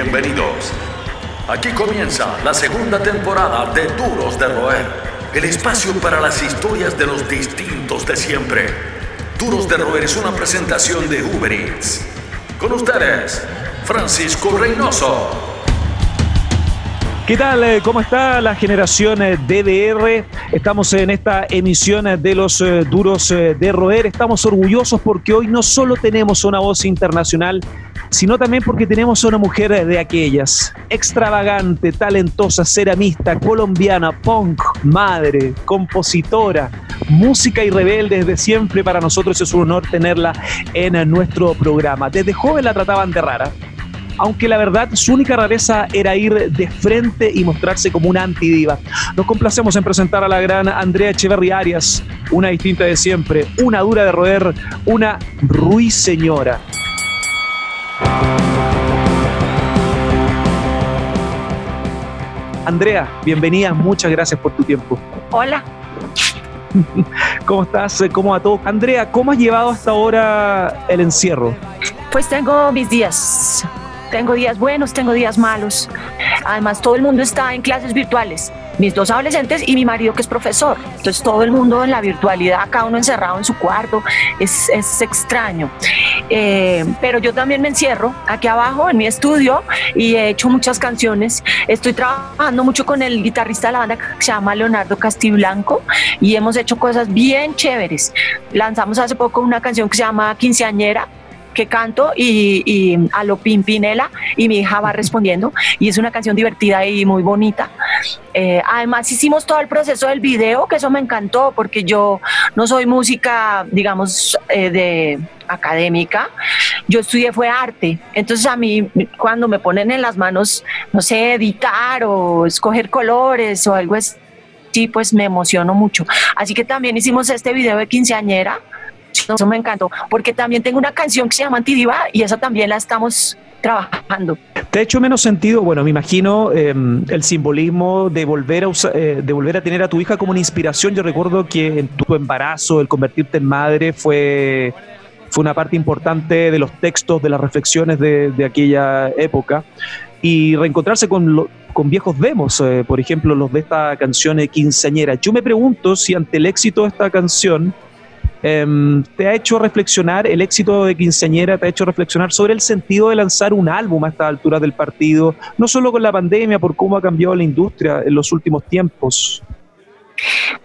Bienvenidos. Aquí comienza la segunda temporada de Duros de Roer, el espacio para las historias de los distintos de siempre. Duros de Roer es una presentación de Uber Eats. Con ustedes, Francisco Reynoso. ¿Qué tal? Eh, ¿Cómo está la generación eh, DDR? Estamos en esta emisión eh, de los duros de roer. Estamos orgullosos porque hoy no solo tenemos una voz internacional, sino también porque tenemos a una mujer de aquellas, extravagante, talentosa, ceramista, colombiana, punk, madre, compositora, música y rebelde desde siempre. Para nosotros es un honor tenerla en nuestro programa. Desde joven la trataban de rara aunque la verdad su única rareza era ir de frente y mostrarse como una antidiva. Nos complacemos en presentar a la gran Andrea Echeverri Arias, una distinta de siempre, una dura de roer, una ruiseñora. Andrea, bienvenida, muchas gracias por tu tiempo. Hola. ¿Cómo estás? ¿Cómo va todo? Andrea, ¿cómo has llevado hasta ahora el encierro? Pues tengo mis días. Tengo días buenos, tengo días malos. Además, todo el mundo está en clases virtuales. Mis dos adolescentes y mi marido que es profesor. Entonces, todo el mundo en la virtualidad, cada uno encerrado en su cuarto. Es, es extraño. Eh, pero yo también me encierro aquí abajo en mi estudio y he hecho muchas canciones. Estoy trabajando mucho con el guitarrista de la banda que se llama Leonardo Castiblanco y hemos hecho cosas bien chéveres. Lanzamos hace poco una canción que se llama Quinceañera que canto y, a lo Pimpinela y mi hija va respondiendo y es una canción divertida y muy bonita. Eh, además hicimos todo el proceso del video, que eso me encantó porque yo no soy música, digamos, eh, de académica, yo estudié fue arte, entonces a mí cuando me ponen en las manos, no sé, editar o escoger colores o algo así, pues me emociono mucho. Así que también hicimos este video de quinceañera, eso me encantó, porque también tengo una canción que se llama Antidiva y esa también la estamos trabajando. ¿Te ha hecho menos sentido? Bueno, me imagino em, el simbolismo de volver, a eh, de volver a tener a tu hija como una inspiración. Yo recuerdo que en tu embarazo, el convertirte en madre fue, fue una parte importante de los textos, de las reflexiones de, aquella época. Y reencontrarse con, con viejos demos, eh, por ejemplo, los de esta canción de Quinceañera. Yo me pregunto si ante el éxito de esta canción, Em, te ha hecho reflexionar, el éxito de Quinceañera te ha hecho reflexionar sobre el sentido de lanzar un álbum a esta altura del partido, no solo con la pandemia, por cómo ha cambiado la industria en los últimos tiempos.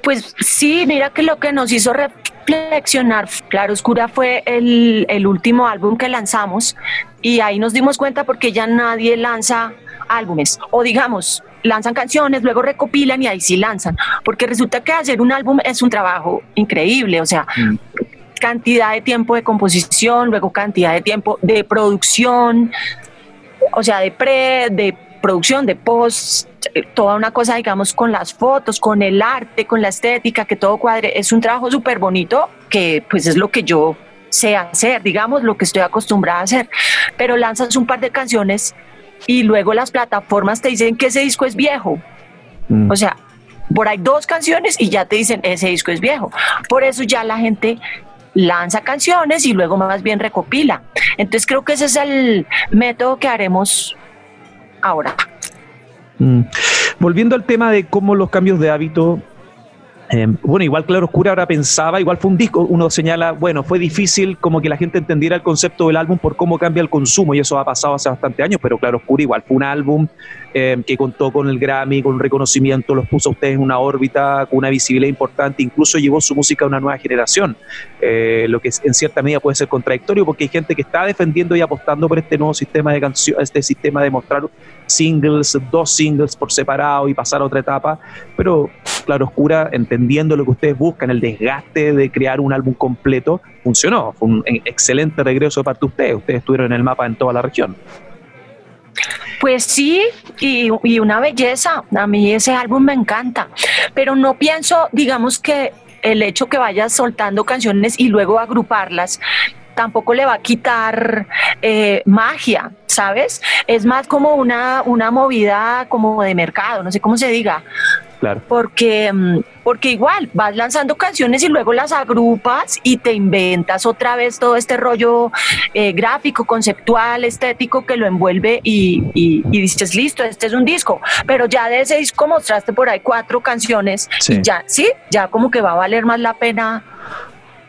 Pues sí, mira que lo que nos hizo reflexionar, Claro Oscura fue el, el último álbum que lanzamos y ahí nos dimos cuenta porque ya nadie lanza álbumes o digamos lanzan canciones, luego recopilan y ahí sí lanzan, porque resulta que hacer un álbum es un trabajo increíble, o sea, mm. cantidad de tiempo de composición, luego cantidad de tiempo de producción, o sea, de pre, de producción, de post, toda una cosa, digamos, con las fotos, con el arte, con la estética, que todo cuadre, es un trabajo súper bonito, que pues es lo que yo sé hacer, digamos, lo que estoy acostumbrada a hacer, pero lanzas un par de canciones y luego las plataformas te dicen que ese disco es viejo. Mm. O sea, por ahí dos canciones y ya te dicen ese disco es viejo. Por eso ya la gente lanza canciones y luego más bien recopila. Entonces creo que ese es el método que haremos ahora. Mm. Volviendo al tema de cómo los cambios de hábito Em, bueno, igual Claro Oscura ahora pensaba, igual fue un disco, uno señala, bueno, fue difícil como que la gente entendiera el concepto del álbum por cómo cambia el consumo y eso ha pasado hace bastante años, pero Claro Oscura igual fue un álbum em, que contó con el Grammy, con reconocimiento, los puso a ustedes en una órbita, con una visibilidad importante, incluso llevó su música a una nueva generación, eh, lo que en cierta medida puede ser contradictorio porque hay gente que está defendiendo y apostando por este nuevo sistema de canción, este sistema de mostrar singles, dos singles por separado y pasar a otra etapa, pero Claro Oscura, entendiendo lo que ustedes buscan, el desgaste de crear un álbum completo, funcionó. Fue un excelente regreso de parte de ustedes. Ustedes estuvieron en el mapa en toda la región. Pues sí, y, y, una belleza. A mí ese álbum me encanta, pero no pienso, digamos que el hecho que vayas soltando canciones y luego agruparlas tampoco le va a quitar eh, magia, ¿sabes? Es más como una, una movida como de mercado, no sé cómo se diga. Claro. Porque, mm, porque igual vas lanzando canciones y luego las agrupas y te inventas otra vez todo este rollo eh, gráfico, conceptual, estético que lo envuelve y, y, dices, listo, este es un disco. Pero ya de ese disco mostraste por ahí cuatro canciones y ya, sí, ya como que va a valer más la pena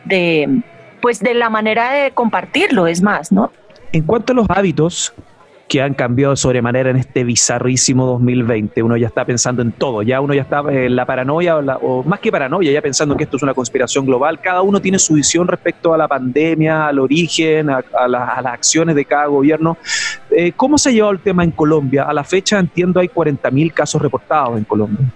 de, pues de la manera de compartirlo, es más, ¿no? En cuanto a los hábitos, que han cambiado de sobremanera en este bizarrísimo 2020. Uno ya está pensando en todo, ya uno ya está en la paranoia, o, más que paranoia, ya pensando que esto es una conspiración global. Cada uno tiene su visión respecto a la pandemia, al origen, a, las acciones de cada gobierno. Eh, ¿Cómo se llevado el tema en Colombia? A la fecha entiendo hay 40.000 casos reportados en Colombia.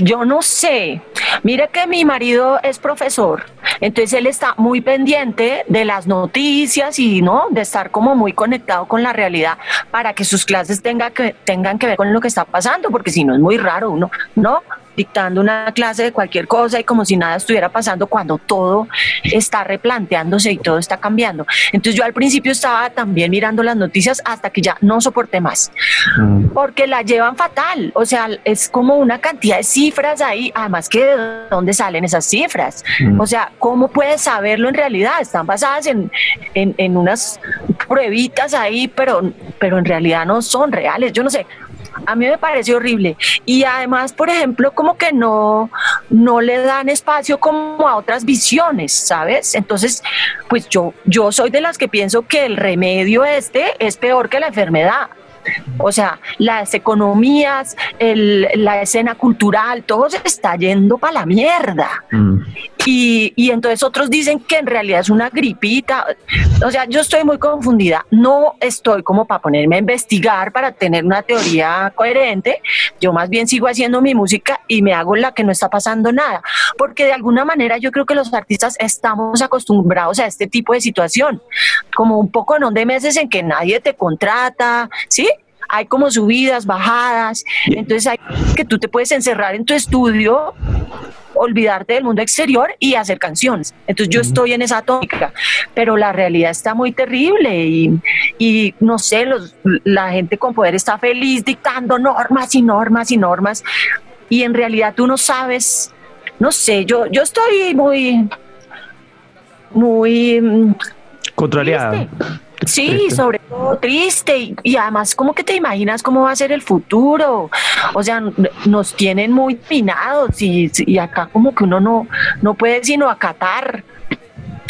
Yo no sé. Mira que mi marido es profesor, entonces él está muy pendiente de las noticias y no de estar como muy conectado con la realidad para que sus clases tengan que, tengan que ver con lo que está pasando, porque si no es muy raro uno, ¿no? Dictando una clase de cualquier cosa y como si nada estuviera pasando cuando todo está replanteándose y todo está cambiando. Entonces yo al principio estaba también mirando las noticias hasta que ya no soporté más, mm. porque la llevan fatal, o sea, es como una cantidad de cifras ahí, además que de dónde salen esas cifras, mm. o sea, ¿cómo puedes saberlo en realidad? Están basadas en, en, en unas pruebitas ahí, pero, pero en realidad no son reales, yo no sé, a mí me parece horrible. Y además, por ejemplo, como que no, no le dan espacio como a otras visiones, ¿sabes? Entonces, pues yo, yo soy de las que pienso que el remedio este es peor que la enfermedad. O sea, las economías, la escena cultural, todo se está yendo para la mierda. Mm. Y, y, entonces otros dicen que en realidad es una gripita. O sea, yo estoy muy confundida. No estoy como para ponerme a investigar para tener una teoría coherente. Yo más bien sigo haciendo mi música y me hago la que no está pasando nada. Porque de alguna manera yo creo que los artistas estamos acostumbrados a este tipo de situación. Como un poco en de meses en que nadie te contrata, ¿sí? Hay como subidas, bajadas, entonces hay que tú te puedes encerrar en tu estudio olvidarte del mundo exterior y hacer canciones. Entonces yo estoy en esa tónica, pero la realidad está muy terrible y, y no sé, los, la gente con poder está feliz dictando normas y normas y normas. Y en realidad tú no sabes, no sé, yo, yo estoy muy, muy... Mm, Controlada. Sí, sobre todo triste y, además como que te imaginas cómo va a ser el futuro. O sea, nos tienen muy minados y, y acá como que uno no, no puede sino acatar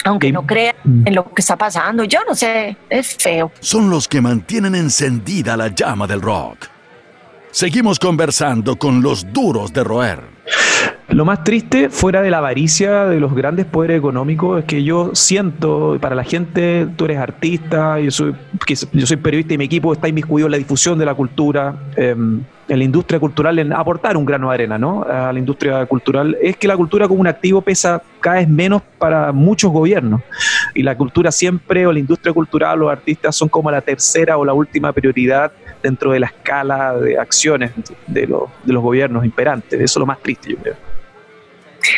aunque no crea mm. en lo que está pasando. Yo no sé, es feo. Son los que mantienen encendida la llama del rock. Seguimos conversando con los duros de roer. Lo más triste, fuera de la avaricia de los grandes poderes económicos, es que yo siento, para la gente, tú eres artista, yo soy, yo soy periodista y mi equipo está inmiscuido en la difusión de la cultura, em, en la industria cultural, en aportar un grano de arena ¿no? a la industria cultural, es que la cultura como un activo pesa cada vez menos para muchos gobiernos. Y la cultura siempre, o la industria cultural, los artistas son como la tercera o la última prioridad dentro de la escala de acciones de, los, de los gobiernos imperantes. Eso es lo más triste, yo creo.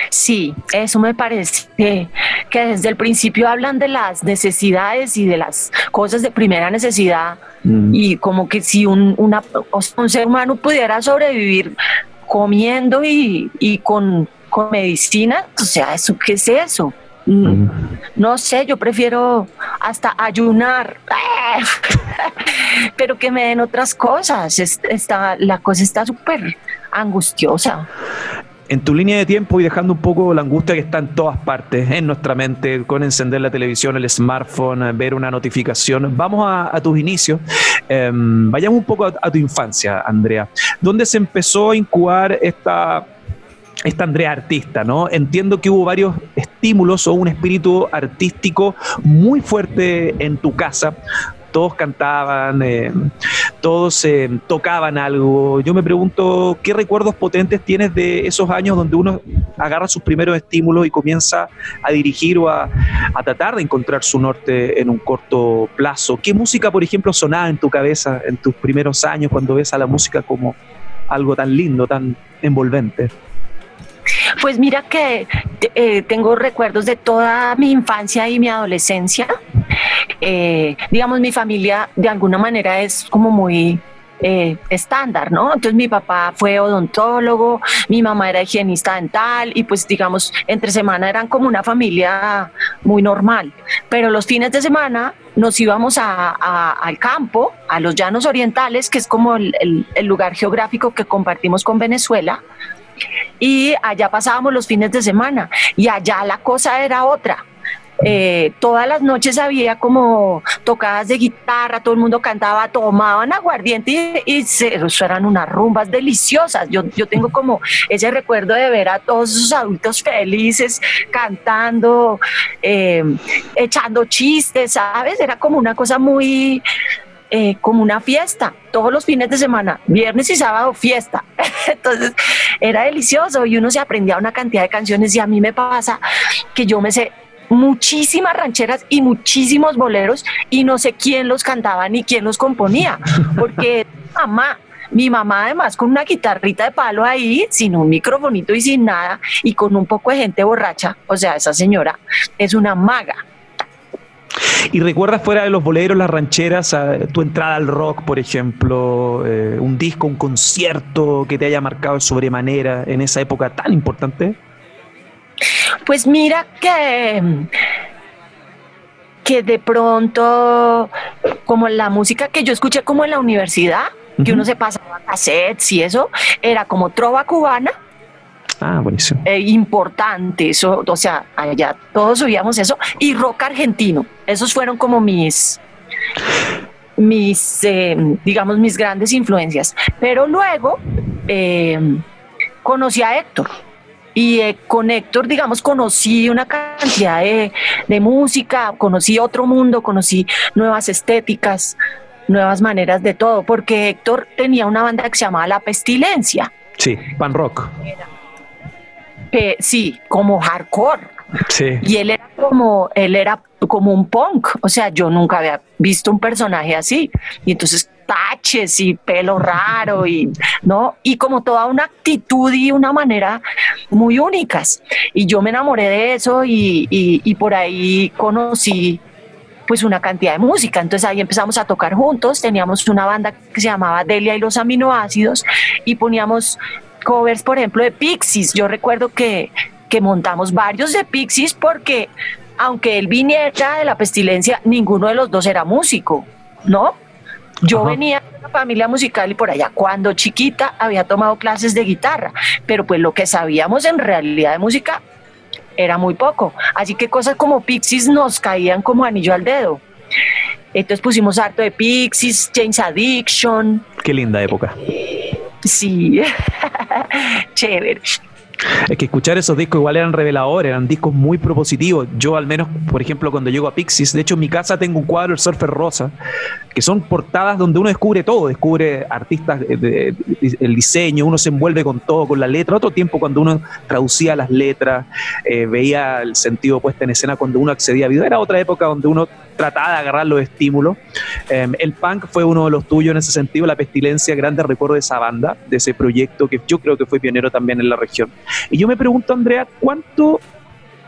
Sí, eso me parece que, desde el principio hablan de las necesidades y de las cosas de primera necesidad mm. y como que si un, una, un ser humano pudiera sobrevivir comiendo y, con, con medicina, o sea, ¿eso, ¿qué es eso? Mm. Mm. No sé, yo prefiero hasta ayunar, pero que me den otras cosas. Está, la cosa está súper angustiosa en tu línea de tiempo y dejando un poco la angustia que está en todas partes, en nuestra mente, con encender la televisión, el smartphone, ver una notificación, vamos a, tus inicios. Em, vayamos un poco a, tu infancia, Andrea. ¿Dónde se empezó a incubar esta, esta Andrea artista, ¿no? Entiendo que hubo varios estímulos o un espíritu artístico muy fuerte en tu casa todos cantaban, eh, todos eh, tocaban algo. Yo me pregunto, ¿qué recuerdos potentes tienes de esos años donde uno agarra sus primeros estímulos y comienza a dirigir o a, tratar de encontrar su norte en un corto plazo? ¿Qué música, por ejemplo, sonaba en tu cabeza en tus primeros años cuando ves a la música como algo tan lindo, tan envolvente? Pues mira que eh, tengo recuerdos de toda mi infancia y mi adolescencia. Eh, digamos, mi familia de alguna manera es como muy eh, estándar, ¿no? Entonces mi papá fue odontólogo, mi mamá era higienista dental y pues digamos, entre semana eran como una familia muy normal, pero los fines de semana nos íbamos al campo, a los llanos orientales, que es como el, lugar geográfico que compartimos con Venezuela, y allá pasábamos los fines de semana y allá la cosa era otra. Eh, todas las noches había como tocadas de guitarra, todo el mundo cantaba, tomaban aguardiente y, eso eran unas rumbas deliciosas. Yo, yo tengo como ese recuerdo de ver a todos esos adultos felices cantando, eh, echando chistes, ¿sabes? Era como una cosa muy, eh, como una fiesta, todos los fines de semana, viernes y sábado, fiesta. Entonces era delicioso y uno se aprendía una cantidad de canciones y a mí me pasa que yo me sé muchísimas rancheras y muchísimos boleros y no sé quién los cantaba ni quién los componía, porque mamá, mi mamá además con una guitarrita de palo ahí, sin un microfonito y sin nada, y con un poco de gente borracha, o sea, esa señora es una maga. ¿Y recuerdas fuera de los boleros, las rancheras, tu entrada al rock, por ejemplo, eh, un disco, un concierto que te haya marcado sobremanera en esa época tan importante? Pues mira que que de pronto, como la música que yo escuché como en la universidad, que uno se pasaba cassettes y eso, era como trova cubana. Ah, buenísimo. Eh, importante, eso, o sea, allá todos subíamos eso, y rock argentino. Esos fueron como mis, mis, eh, digamos, mis grandes influencias. Pero luego eh, conocí a Héctor. Y eh, con Héctor, digamos, conocí una cantidad de, música, conocí otro mundo, conocí nuevas estéticas, nuevas maneras de todo, porque Héctor tenía una banda que se llamaba La Pestilencia. Sí, pan rock. Sí, como hardcore. Sí. Y él era como, él era como un punk, o sea, yo nunca había visto un personaje así. Y entonces taches y pelo raro y no y como toda una actitud y una manera muy únicas y yo me enamoré de eso y, y, por ahí conocí pues una cantidad de música. Entonces ahí empezamos a tocar juntos, teníamos una banda que se llamaba Delia y los aminoácidos y poníamos covers, por ejemplo, de Pixies. Yo recuerdo que, que montamos varios de Pixies porque aunque él viniera de la pestilencia, ninguno de los dos era músico, ¿no? Yo venía de una familia musical y por allá cuando chiquita había tomado clases de guitarra, pero pues lo que sabíamos en realidad de música era muy poco. Así que cosas como Pixies nos caían como anillo al dedo. Entonces pusimos harto de Pixies, James Addiction. Qué linda época. Sí, chévere. Es que escuchar esos discos igual eran reveladores, eran discos muy propositivos. Yo al menos, por ejemplo, cuando llego a Pixies, de hecho en mi casa tengo un cuadro, el Surfer Rosa, que son portadas donde uno descubre todo, descubre artistas, el diseño, uno se envuelve con todo, con la letra. Otro tiempo cuando uno traducía las letras, eh, veía el sentido puesto en escena cuando uno accedía a video, era otra época donde uno trataba de agarrar los estímulos. Em, el punk fue uno de los tuyos en ese sentido, la pestilencia, grande recuerdo de esa banda, de ese proyecto que yo creo que fue pionero también en la región. Y yo me pregunto, Andrea, ¿cuánto,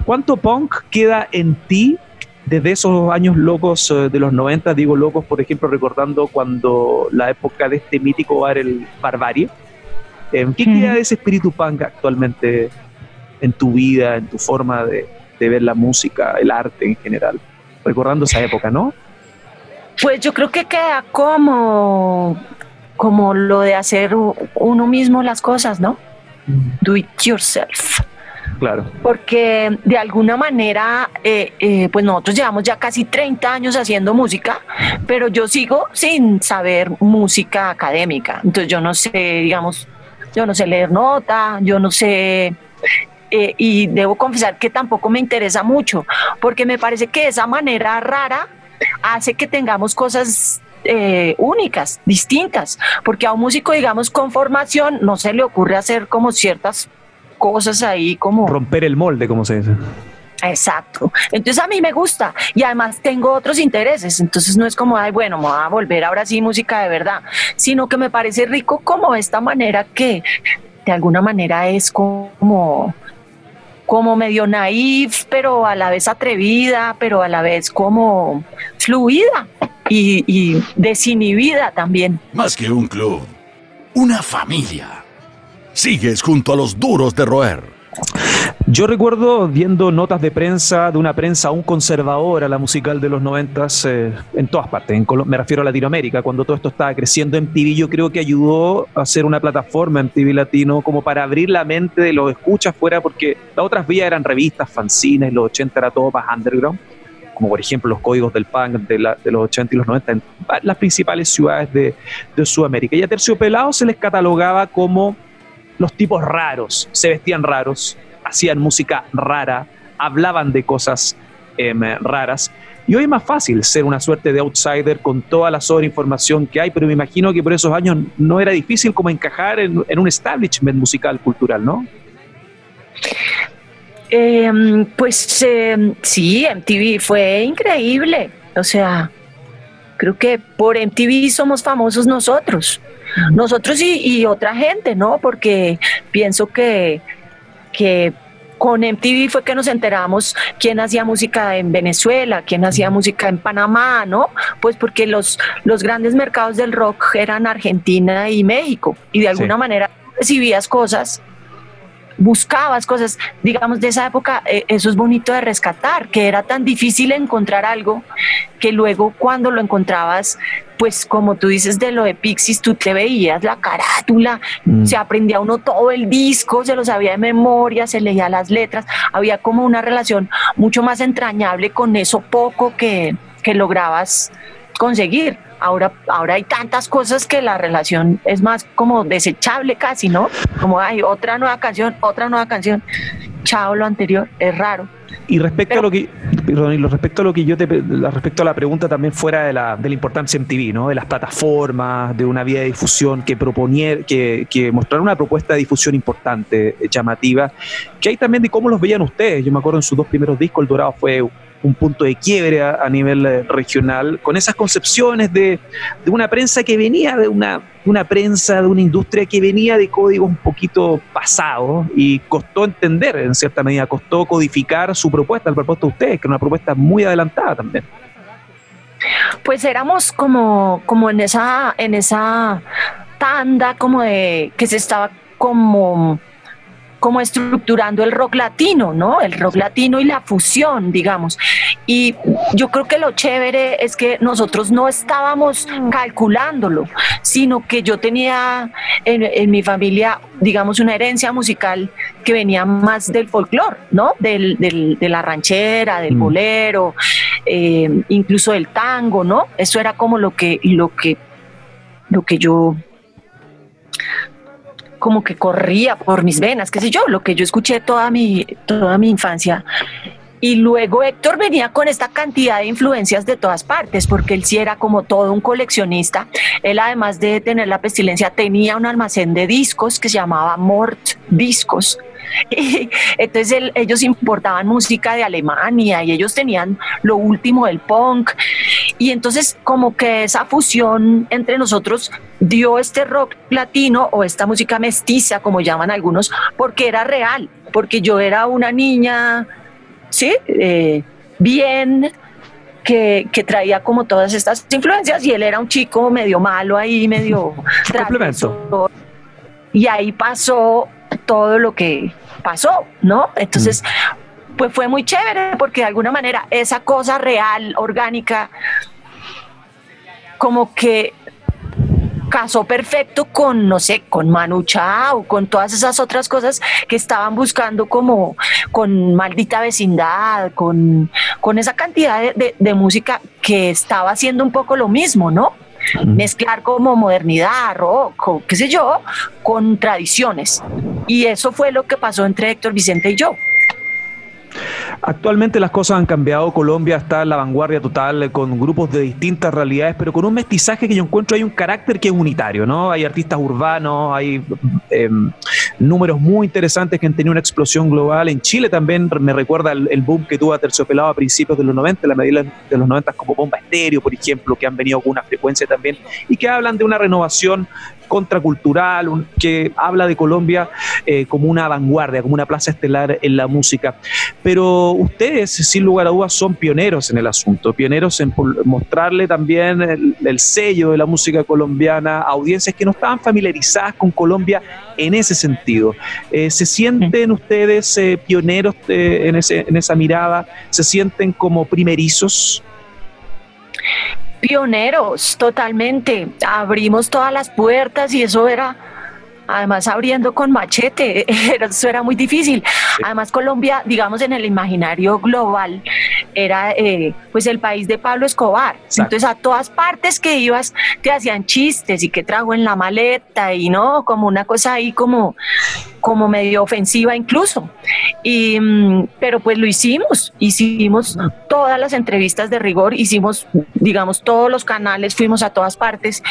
cuánto punk queda en ti desde esos años locos eh, de los 90, digo locos, por ejemplo, recordando cuando la época de este mítico bar, el Barbarie? Em, ¿Qué queda de ese espíritu punk actualmente en tu vida, en tu forma de, de ver la música, el arte en general? recordando esa época, ¿no? Pues yo creo que queda como, como lo de hacer uno mismo las cosas, ¿no? Do it yourself. Claro. Porque de alguna manera, eh, eh, pues nosotros llevamos ya casi 30 años haciendo música, pero yo sigo sin saber música académica. Entonces yo no sé, digamos, yo no sé leer nota, yo no sé eh, y debo confesar que tampoco me interesa mucho, porque me parece que esa manera rara hace que tengamos cosas eh, únicas, distintas, porque a un músico, digamos, con formación no se le ocurre hacer como ciertas cosas ahí como... Romper el molde, como se dice. Exacto. Entonces a mí me gusta y además tengo otros intereses. Entonces no es como, ay, bueno, me voy a volver ahora sí música de verdad, sino que me parece rico como esta manera que de alguna manera es como como medio naif, pero a la vez atrevida, pero a la vez como fluida. Y, desinhibida también. Más que un club, una familia. Sigues junto a los duros de roer. Yo recuerdo viendo notas de prensa de una prensa aún conservadora, la musical de los noventas, eh, en todas partes, en me refiero a Latinoamérica, cuando todo esto estaba creciendo. MTV yo creo que ayudó a hacer una plataforma MTV Latino como para abrir la mente de los escuchas fuera, porque las otras vías eran revistas, fanzines, los 80 era todo más underground como por ejemplo los códigos del punk de, los 80 y los 90 en las principales ciudades de, de Sudamérica. Y a Terciopelado se les catalogaba como los tipos raros, se vestían raros, hacían música rara, hablaban de cosas em, raras. Y hoy es más fácil ser una suerte de outsider con toda la sobreinformación que hay, pero me imagino que por esos años no era difícil como encajar en, en un establishment musical cultural, ¿no? Em, pues em, sí, MTV fue increíble. O sea, creo que por MTV somos famosos nosotros. Nosotros y, otra gente, ¿no? Porque pienso que, que con MTV fue que nos enteramos quién hacía música en Venezuela, quién hacía música en Panamá, ¿no? Pues porque los, los grandes mercados del rock eran Argentina y México. Y de alguna manera recibías cosas buscabas cosas, digamos, de esa época, eh, eso es bonito de rescatar, que era tan difícil encontrar algo que luego cuando lo encontrabas, pues como tú dices de lo de Pixies, tú te veías la carátula, mm. se aprendía uno todo el disco, se lo sabía de memoria, se leía las letras, había como una relación mucho más entrañable con eso poco que, que lograbas conseguir. Ahora, ahora hay tantas cosas que la relación es más como desechable casi, ¿no? Como hay otra nueva canción, otra nueva canción. Chao, lo anterior, es raro. Y respecto a lo que, perdón, y respecto a lo que yo te, respecto a la pregunta también fuera de la, de la importancia en TV, ¿no? De las plataformas, de una vía de difusión que proponiera, que, que mostrar una propuesta de difusión importante, llamativa, que hay también de cómo los veían ustedes. Yo me acuerdo en sus dos primeros discos, El Dorado fue un punto de quiebre a, nivel eh, regional, con esas concepciones de, una prensa que venía de una, una prensa, de una industria que venía de códigos un poquito pasados y costó entender, en cierta medida, costó codificar su propuesta, la propuesta de ustedes, que era una propuesta muy adelantada también. Pues éramos como, como en esa, en esa tanda como de que se estaba como como estructurando el rock latino, ¿no? El rock latino y la fusión, digamos. Y yo creo que lo chévere es que nosotros no estábamos calculándolo, sino que yo tenía en, mi familia, digamos, una herencia musical que venía más del folclore, ¿no? Del, de la ranchera, del mm. bolero, eh, incluso del tango, ¿no? Eso era como lo que, lo que, lo que yo como que corría por mis venas, qué sé yo, lo que yo escuché toda mi, toda mi infancia. Y luego Héctor venía con esta cantidad de influencias de todas partes, porque él sí era como todo un coleccionista. Él además de tener la pestilencia, tenía un almacén de discos que se llamaba Mort Discos. entonces ellos importaban música de Alemania y ellos tenían lo último del punk. Y entonces como que esa fusión entre nosotros dio este rock latino o esta música mestiza, como llaman algunos, porque era real, porque yo era una niña, ¿sí? Eh, bien, que, que, traía como todas estas influencias y él era un chico medio malo ahí, medio... Complemento. Y ahí pasó todo lo que pasó, ¿no? Entonces, pues fue muy chévere porque de alguna manera esa cosa real, orgánica, como que casó perfecto con, no sé, con Manu Chao, con todas esas otras cosas que estaban buscando como con maldita vecindad, con, con esa cantidad de, de música que estaba haciendo un poco lo mismo, ¿no? Mezclar como modernidad, rock, qué sé yo, con tradiciones. Y eso fue lo que pasó entre Héctor Vicente y yo. Actualmente las cosas han cambiado, Colombia está en la vanguardia total eh, con grupos de distintas realidades, pero con un mestizaje que yo encuentro hay un carácter que es unitario, ¿no? Hay artistas urbanos, hay em, números muy interesantes que han tenido una explosión global. En Chile también me recuerda el, boom que tuvo a Terciopelado a principios de los 90, la medida de los 90 como Bomba Estéreo, por ejemplo, que han venido con una frecuencia también y que hablan de una renovación contracultural, que habla de Colombia eh, como una vanguardia, como una plaza estelar en la música. Pero ustedes, sin lugar a dudas, son pioneros en el asunto, pioneros en mostrarle también el, sello de la música colombiana a audiencias que no estaban familiarizadas con Colombia en ese sentido. Eh, ¿Se sienten ustedes eh, pioneros en, en esa mirada? ¿Se sienten como primerizos? Pioneros, totalmente. Abrimos todas las puertas y eso era además abriendo con machete, eso era muy difícil. Además Colombia, digamos en el imaginario global, era eh, pues el país de Pablo Escobar. Entonces a todas partes que ibas te hacían chistes y que trago en la maleta y no, como una cosa ahí como como medio ofensiva incluso. Y, mm, pero pues lo hicimos, hicimos todas las entrevistas de rigor, hicimos, digamos, todos los canales, fuimos a todas partes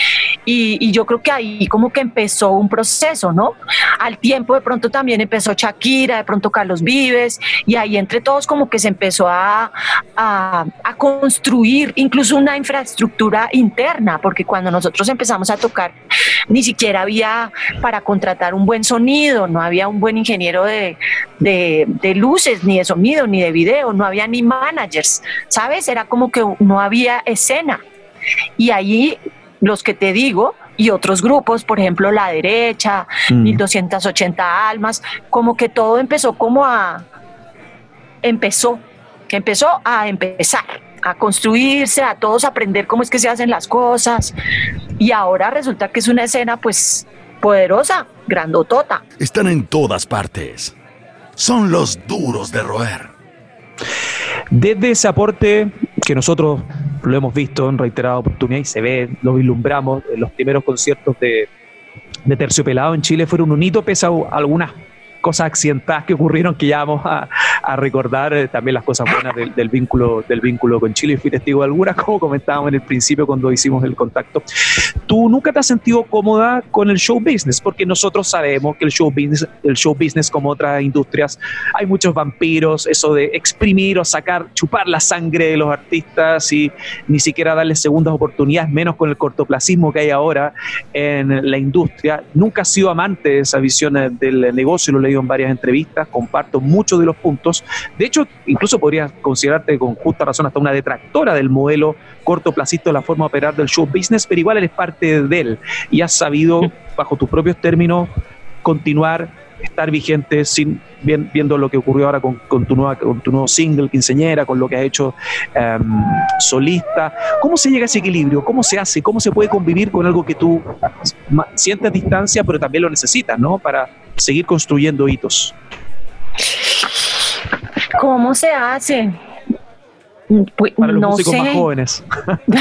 y, y, yo creo que ahí como que empezó un proceso, ¿no? Al tiempo de pronto también empezó Shakira, de pronto Carlos Vives y ahí entre todos como que se empezó a, a, a construir incluso una infraestructura interna, porque cuando nosotros empezamos a tocar ni siquiera había para contratar un buen sonido, no había un buen ingeniero de, luces, ni de sonido, ni de video, no había ni managers, ¿sabes? Era como que no había escena. Y ahí los que te digo, y otros grupos, por ejemplo, La Derecha, 1280 mm. Almas, como que todo empezó como a... empezó, empezó a empezar a construirse, a todos aprender cómo es que se hacen las cosas. Y ahora resulta que es una escena pues poderosa, grandotota. Están en todas partes. Son los duros de roer. Desde ese aporte que nosotros lo hemos visto en reiterada oportunidad y se ve, lo vislumbramos, en los primeros conciertos de, de Terciopelado en Chile fueron un hito pese a algunas cosas accidentadas que ocurrieron que ya vamos a, recordar eh, también las cosas buenas del, vínculo del vínculo con Chile. Y fui testigo de algunas como comentábamos en el principio cuando hicimos el contacto. Tú nunca te has sentido cómoda con el show business porque nosotros sabemos que el show business el show business como otras industrias hay muchos vampiros eso de exprimir o sacar chupar la sangre de los artistas y ni siquiera darles segundas oportunidades menos con el cortoplacismo que hay ahora en la industria. Nunca has sido amante de esa visión eh, del negocio lo leí en varias entrevistas, comparto muchos de los puntos. De hecho, incluso podrías considerarte con justa razón hasta una detractora del modelo cortoplacista de la forma de operar del show business, pero igual eres parte de él y has sabido, bajo tus propios términos, continuar estar vigente sin viendo lo que ocurrió ahora con, tu nueva, con tu nuevo single, Quinceñera, con lo que has hecho em, solista. ¿Cómo se llega a ese equilibrio? ¿Cómo se hace? ¿Cómo se puede convivir con algo que tú sientes distancia, pero también lo necesitas, ¿no? Para seguir construyendo hitos. ¿Cómo se hace? Pues, Para los músicos más jóvenes.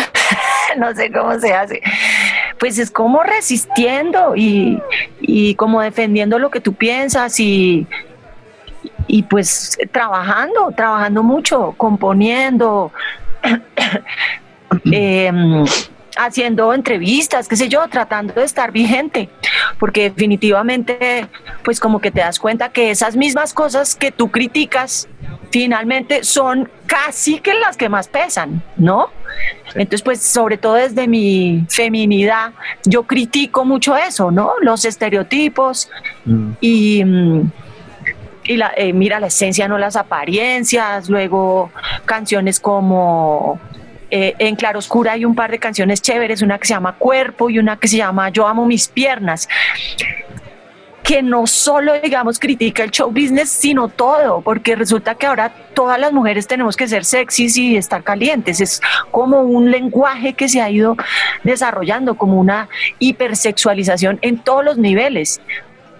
no sé cómo se hace. Pues es como resistiendo y, y como defendiendo lo que tú piensas y, y pues trabajando, trabajando mucho, componiendo, em, haciendo entrevistas, qué sé yo, tratando de estar vigente, porque definitivamente, pues como que te das cuenta que esas mismas cosas que tú criticas, finalmente son casi que las que más pesan, ¿no? Entonces, pues sobre todo desde mi feminidad, yo critico mucho eso, ¿no? Los estereotipos mm. y... Mm, y la, eh, mira la esencia, no las apariencias, luego canciones como eh, en Claroscura hay un par de canciones chéveres, una que se llama Cuerpo y una que se llama Yo amo mis piernas que no solo, digamos, critica el show business, sino todo, porque resulta que ahora todas las mujeres tenemos que ser sexys y estar calientes. Es como un lenguaje que se ha ido desarrollando, como una hipersexualización en todos los niveles.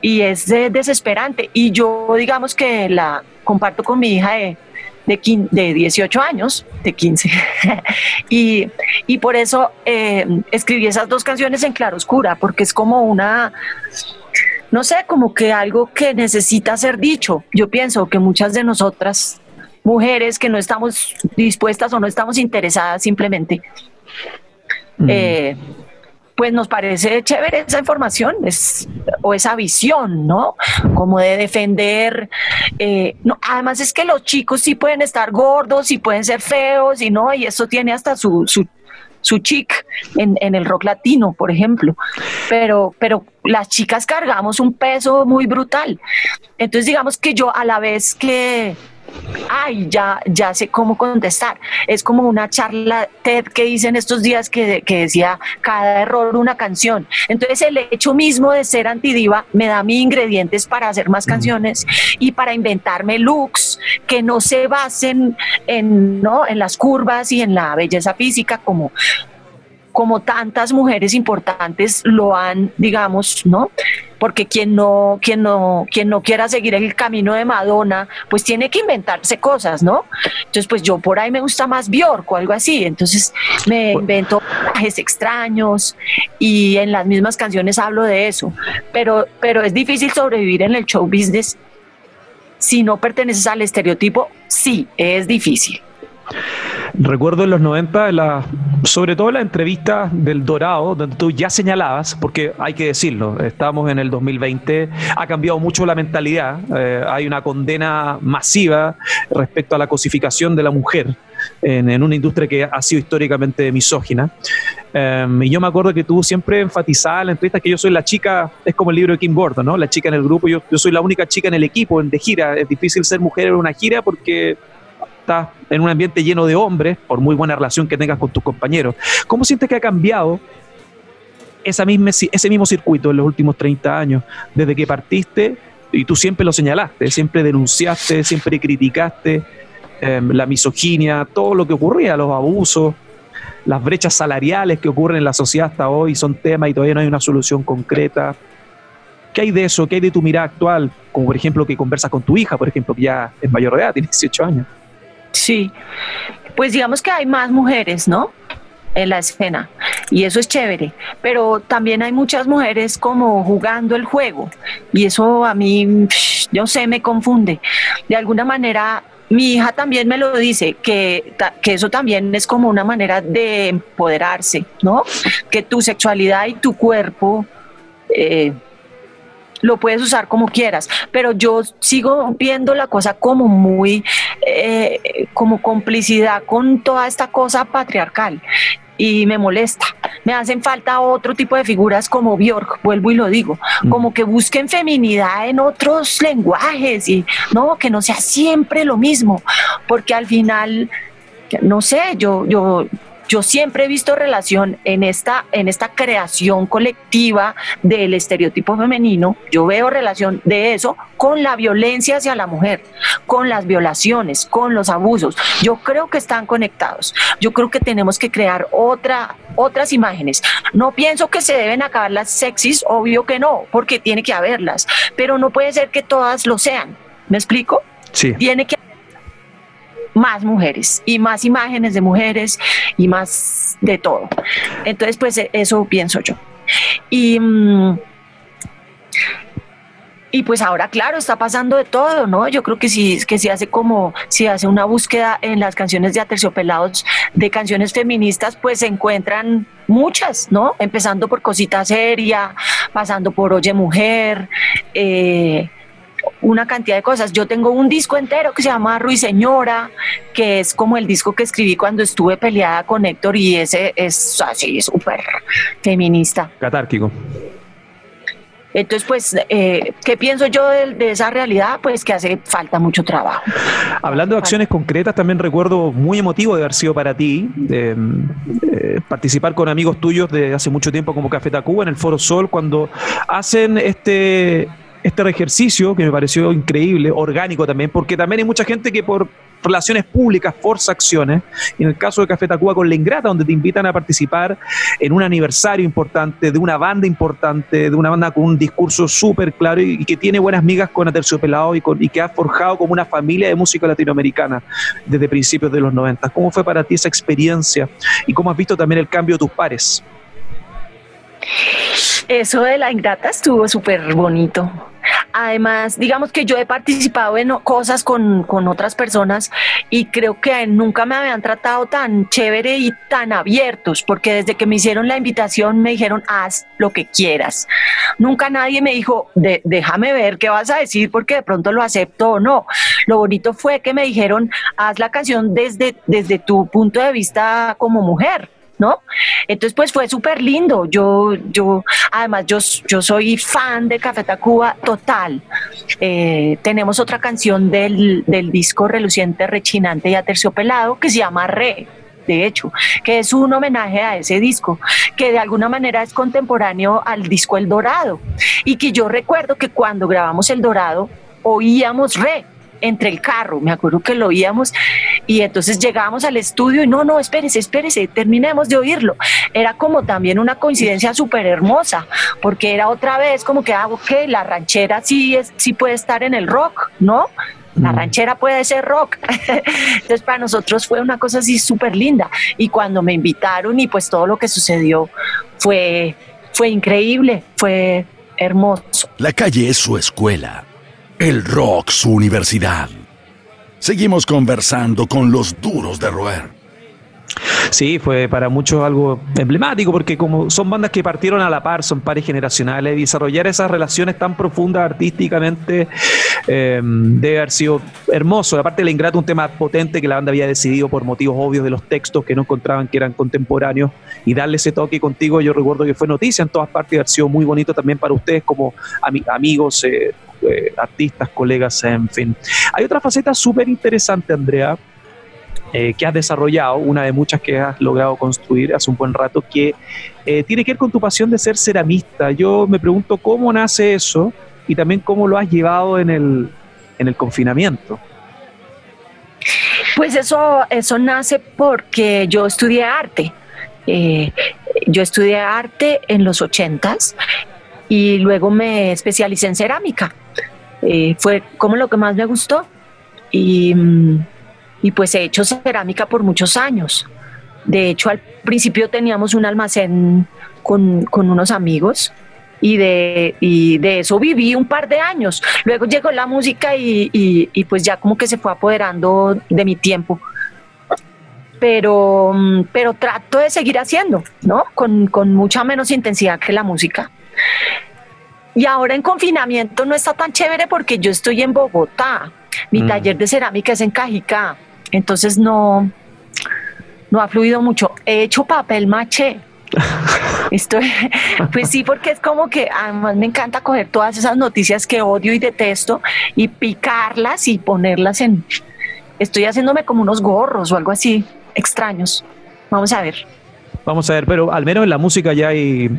Y es desesperante. Y yo, digamos que la comparto con mi hija de de, de 18 años, de 15. y, y, por eso eh, escribí esas dos canciones en claroscura, porque es como una, no sé, como que algo que necesita ser dicho. Yo pienso que muchas de nosotras, mujeres que no estamos dispuestas o no estamos interesadas simplemente, mm. eh, pues nos parece chévere esa información es, o esa visión, ¿no? Como de defender. Eh, no, además es que los chicos sí pueden estar gordos y pueden ser feos y no, y eso tiene hasta su, su chic en, en el rock latino, por ejemplo. Pero, pero las chicas cargamos un peso muy brutal. Entonces, digamos que yo a la vez que ay, ya, ya sé cómo contestar. Es como una charla TED que hice en estos días que, decía cada error una canción. Entonces el hecho mismo de ser antidiva me da mis ingredientes para hacer más canciones y para inventarme looks que no se basen en, ¿no? en las curvas y en la belleza física como como tantas mujeres importantes lo han, digamos, ¿no? Porque quien no, quien no, quien no quiera seguir el camino de Madonna, pues tiene que inventarse cosas, ¿no? Entonces, pues yo por ahí me gusta más Bjork o algo así. Entonces me invento viajes extraños y en las mismas canciones hablo de eso. Pero, pero es difícil sobrevivir en el show business si no perteneces al estereotipo. Sí, es difícil. Recuerdo en los 90, la, sobre todo la entrevista del Dorado, donde tú ya señalabas, porque hay que decirlo, estamos en el 2020, ha cambiado mucho la mentalidad, eh, hay una condena masiva respecto a la cosificación de la mujer en, una industria que ha sido históricamente misógina. Em, y yo me acuerdo que tú siempre enfatizabas en la entrevista que yo soy la chica, es como el libro de Kim Gordon, ¿no? La chica en el grupo, yo, yo soy la única chica en el equipo, en de gira. Es difícil ser mujer en una gira porque estás en un ambiente lleno de hombres, por muy buena relación que tengas con tus compañeros. ¿Cómo sientes que ha cambiado ese mismo circuito en los últimos 30 años, desde que partiste? Y tú siempre lo señalaste, siempre denunciaste, siempre criticaste em, la misoginia, todo lo que ocurría, los abusos, las brechas salariales que ocurren en la sociedad hasta hoy son temas y todavía no hay una solución concreta. ¿Qué hay de eso? ¿Qué hay de tu mirada actual? Como por ejemplo que conversas con tu hija, por ejemplo, que ya es mayor de edad, tiene 18 años. Sí, pues digamos que hay más mujeres, ¿no? En la escena y eso es chévere, pero también hay muchas mujeres como jugando el juego y eso a mí, yo sé, me confunde. De alguna manera mi hija también me lo dice, que, que, eso también es como una manera de empoderarse, ¿no? Que tu sexualidad y tu cuerpo eh, lo puedes usar como quieras, pero yo sigo viendo la cosa como muy, eh, como complicidad con toda esta cosa patriarcal y me molesta. Me hacen falta otro tipo de figuras como Bjork, vuelvo y lo digo, mm. como que busquen feminidad en otros lenguajes y no, que no sea siempre lo mismo, porque al final, no sé, yo, yo, yo siempre he visto relación en esta, en esta creación colectiva del estereotipo femenino, yo veo relación de eso con la violencia hacia la mujer, con las violaciones, con los abusos. Yo creo que están conectados. Yo creo que tenemos que crear otra, otras imágenes. No pienso que se deben acabar las sexys, obvio que no, porque tiene que haberlas, pero no puede ser que todas lo sean. ¿Me explico? Sí. Tiene que más mujeres y más imágenes de mujeres y más de todo. Entonces, pues e, eso pienso yo. Y, mm, y pues ahora, claro, está pasando de todo, ¿no? Yo creo que si, que si hace como, si hace una búsqueda en las canciones de Aterciopelados de canciones feministas, pues se encuentran muchas, ¿no? Empezando por Cosita Seria, pasando por Oye Mujer, eh, una cantidad de cosas. Yo tengo un disco entero que se llama Ruiseñora, que es como el disco que escribí cuando estuve peleada con Héctor y ese es así súper feminista. Catárquico. Entonces, pues, eh, ¿qué pienso yo de, esa realidad? Pues que hace falta mucho trabajo. Hablando de acciones concretas, también recuerdo muy emotivo de haber sido para ti eh, participar con amigos tuyos de hace mucho tiempo como Café Tacuba en el Foro Sol, cuando hacen este este ejercicio que me pareció increíble, orgánico también, porque también hay mucha gente que por relaciones públicas forza acciones. En el caso de Café Tacuba con La Ingrata, donde te invitan a participar en un aniversario importante, de una banda importante, de una banda con un discurso súper claro y, que tiene buenas migas con Aterciopelado y, con, y que ha forjado como una familia de música latinoamericana desde principios de los 90. ¿Cómo fue para ti esa experiencia y cómo has visto también el cambio de tus pares? Eso de la ingrata estuvo súper bonito. Además, digamos que yo he participado en cosas con, otras personas y creo que nunca me habían tratado tan chévere y tan abiertos, porque desde que me hicieron la invitación me dijeron, haz lo que quieras. Nunca nadie me dijo, déjame ver qué vas a decir porque de pronto lo acepto o no. Lo bonito fue que me dijeron, haz la canción desde, desde tu punto de vista como mujer ¿no? Entonces, pues fue súper lindo. Yo, yo, además, yo, yo soy fan de Café Tacuba total. Eh, tenemos otra canción del, del disco Reluciente, Rechinante y Aterciopelado que se llama Re de hecho, que es un homenaje a ese disco, que de alguna manera es contemporáneo al disco El Dorado. Y que yo recuerdo que cuando grabamos El Dorado oíamos re entre el carro, me acuerdo que lo oíamos y entonces llegábamos al estudio y no, no, espérese, espérese, terminemos de oírlo. Era como también una coincidencia súper hermosa, porque era otra vez como que, ah, ok, la ranchera sí, es, sí puede estar en el rock, ¿no? La ranchera puede ser rock. Entonces para nosotros fue una cosa así súper linda. Y cuando me invitaron y pues todo lo que sucedió fue, fue increíble, fue hermoso. La calle es su escuela el rock su universidad. Seguimos conversando con los duros de roer. Sí, fue para muchos algo emblemático porque como son bandas que partieron a la par, son pares generacionales, desarrollar esas relaciones tan profundas artísticamente eh, debe haber sido hermoso. Aparte del ingrato, un tema potente que la banda había decidido por motivos obvios de los textos que no encontraban que eran contemporáneos y darle ese toque contigo, yo recuerdo que fue noticia en todas partes y ha sido muy bonito también para ustedes como amigos, eh, eh, artistas, colegas, en fin. Hay otra faceta súper interesante, Andrea, eh, que has desarrollado, una de muchas que has logrado construir hace un buen rato, que eh, tiene que ver con tu pasión de ser ceramista. Yo me pregunto cómo nace eso y también cómo lo has llevado en el, en el confinamiento. Pues eso, eso nace porque yo estudié arte. Yo estudié arte en los ochentas y luego me especialicé en cerámica. fue como lo que más me gustó. Y, mm, y pues he hecho cerámica por muchos años. De hecho, al principio teníamos un almacén con, unos amigos y de, de eso viví un par de años. Luego llegó la música y, pues ya como que se fue apoderando de mi tiempo. Pero, pero trato de seguir haciendo, ¿no? Con, con mucha menos intensidad que la música. Y ahora en confinamiento no está tan chévere porque yo estoy en Bogotá. Mi mm. taller de cerámica es en Cajicá. Entonces no, no ha fluido mucho. He hecho papel maché. Estoy, pues sí, porque es como que además me encanta coger todas esas noticias que odio y detesto y picarlas y ponerlas en. Estoy haciéndome como unos gorros o algo así extraños. Vamos a ver. Vamos a ver, pero al menos en la música ya hay,